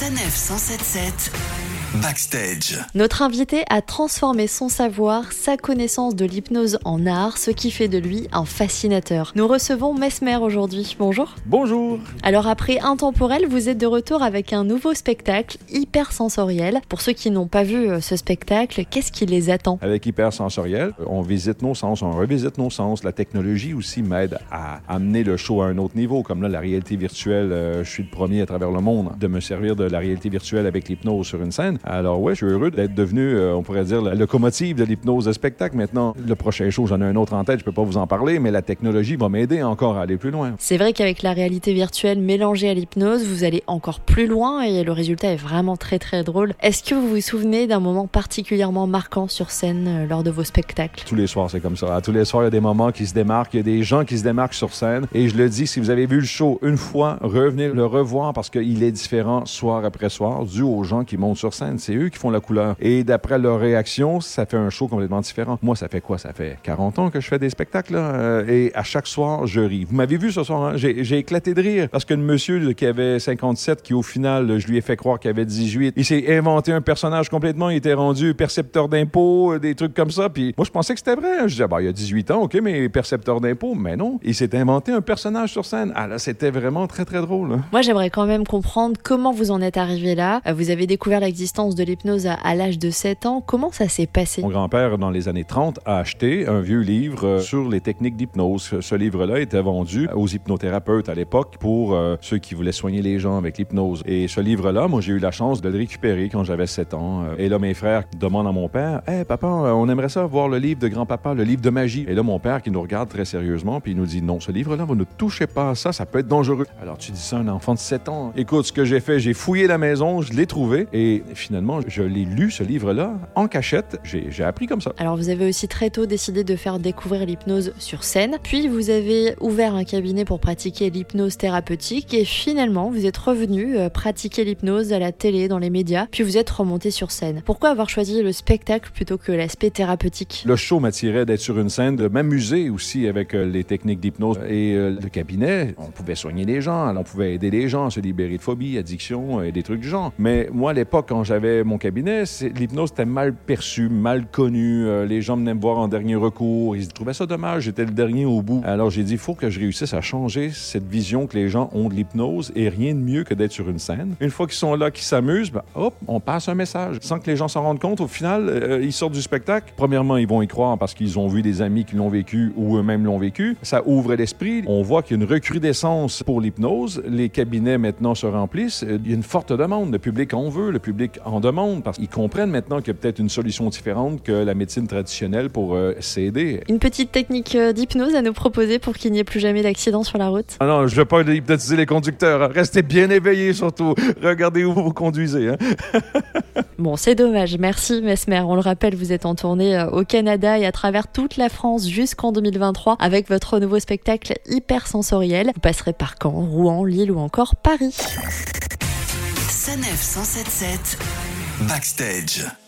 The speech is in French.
Sanef 177 Backstage. Notre invité a transformé son savoir, sa connaissance de l'hypnose en art, ce qui fait de lui un fascinateur. Nous recevons Mesmer aujourd'hui. Bonjour. Bonjour. Alors après Intemporel, vous êtes de retour avec un nouveau spectacle hyper sensoriel. Pour ceux qui n'ont pas vu euh, ce spectacle, qu'est-ce qui les attend? Avec hypersensoriel, on visite nos sens, on revisite nos sens. La technologie aussi m'aide à amener le show à un autre niveau. Comme là, la réalité virtuelle, euh, je suis le premier à travers le monde de me servir de la réalité virtuelle avec l'hypnose sur une scène. Alors ouais, je suis heureux d'être devenu, euh, on pourrait dire, la locomotive de l'hypnose de spectacle. Maintenant, le prochain show, j'en ai un autre en tête, je peux pas vous en parler, mais la technologie va m'aider encore à aller plus loin. C'est vrai qu'avec la réalité virtuelle mélangée à l'hypnose, vous allez encore plus loin et le résultat est vraiment très très drôle. Est-ce que vous vous souvenez d'un moment particulièrement marquant sur scène euh, lors de vos spectacles? Tous les soirs, c'est comme ça. À tous les soirs, il y a des moments qui se démarquent, il y a des gens qui se démarquent sur scène. Et je le dis, si vous avez vu le show une fois, revenez le revoir parce qu'il est différent soir après soir, dû aux gens qui montent sur scène. C'est eux qui font la couleur. Et d'après leur réaction, ça fait un show complètement différent. Moi, ça fait quoi? Ça fait 40 ans que je fais des spectacles, euh, et à chaque soir, je ris. Vous m'avez vu ce soir, hein? j'ai éclaté de rire parce que le monsieur qui avait 57, qui au final, je lui ai fait croire qu'il avait 18, il s'est inventé un personnage complètement, il était rendu percepteur d'impôts, euh, des trucs comme ça. Puis moi, je pensais que c'était vrai. Je disais, bah, il y a 18 ans, OK, mais percepteur d'impôts, mais non. Il s'est inventé un personnage sur scène. Ah là, c'était vraiment très, très drôle. hein. Moi, j'aimerais quand même comprendre comment vous en êtes arrivé là. Euh, Vous avez découvert l'existence de l'hypnose à, à l'âge de 7 ans. Comment ça s'est passé? Mon grand-père, dans les années 30, a acheté un vieux livre euh, sur les techniques d'hypnose. Ce- livre-là était vendu aux hypnothérapeutes à l'époque pour euh, ceux qui voulaient soigner les gens avec l'hypnose. Et ce livre-là, moi, j'ai eu la chance de le récupérer quand j'avais 7 ans. Euh, Et là, mes frères demandent à mon père Hey, papa, euh, on aimerait ça voir le livre de grand-papa, le livre de magie. Et là, mon père qui nous regarde très sérieusement, puis il nous dit Non, ce livre-là, vous ne touchez pas à ça, ça peut être dangereux. Alors, tu dis ça à un enfant de 7 ans. Écoute, ce que j'ai fait, j'ai fouillé la maison, je l'ai trouvé, et finalement, je l'ai lu, ce livre-là, en cachette. J'ai j'ai appris comme ça. Alors vous avez aussi très tôt décidé de faire découvrir l'hypnose sur scène, puis vous avez ouvert un cabinet pour pratiquer l'hypnose thérapeutique et finalement vous êtes revenu euh, pratiquer l'hypnose à la télé, dans les médias, puis vous êtes remonté sur scène. Pourquoi avoir choisi le spectacle plutôt que l'aspect thérapeutique? Le show m'attirait d'être sur une scène, de m'amuser aussi avec euh, les techniques d'hypnose. Et euh, le cabinet, on pouvait soigner les gens, on pouvait aider les gens à se libérer de phobie, addiction et des trucs du genre. Mais moi, à l'époque, quand j'avais mon cabinet, l'hypnose était mal perçue, mal connue. Euh, les gens venaient me voir en dernier recours. Ils trouvaient ça dommage, j'étais le dernier au bout. Alors j'ai dit, il faut que je réussisse à changer cette vision que les gens ont de l'hypnose et rien de mieux que d'être sur une scène. Une fois qu'ils sont là, qu'ils s'amusent, ben, hop, on passe un message. Sans que les gens s'en rendent compte, au final, euh, ils sortent du spectacle. Premièrement, ils vont y croire parce qu'ils ont vu des amis qui l'ont vécu ou eux-mêmes l'ont vécu. Ça ouvre l'esprit. On voit qu'il y a une recrudescence pour l'hypnose. Les cabinets maintenant se remplissent. Euh, Il y a une forte demande. Le public en veut, le public en demande parce qu'ils comprennent maintenant qu'il y a peut-être une solution différente que la médecine traditionnelle pour euh, s'aider. Une petite technique euh, d'hypnose à nous proposer pour qu'il n'y ait plus jamais d'accident sur la route Ah non, je ne veux pas hypnotiser les conducteurs. hein. Restez bien éveillés surtout. Regardez où vous conduisez. hein. Bon, c'est dommage. Merci Mesmer. On le rappelle, vous êtes en tournée euh, au Canada et à travers toute la France jusqu'en 2023 avec votre nouveau spectacle hyper sensoriel. Vous passerez par Caen, Rouen, Lille ou encore Paris. Sanef 177 Backstage.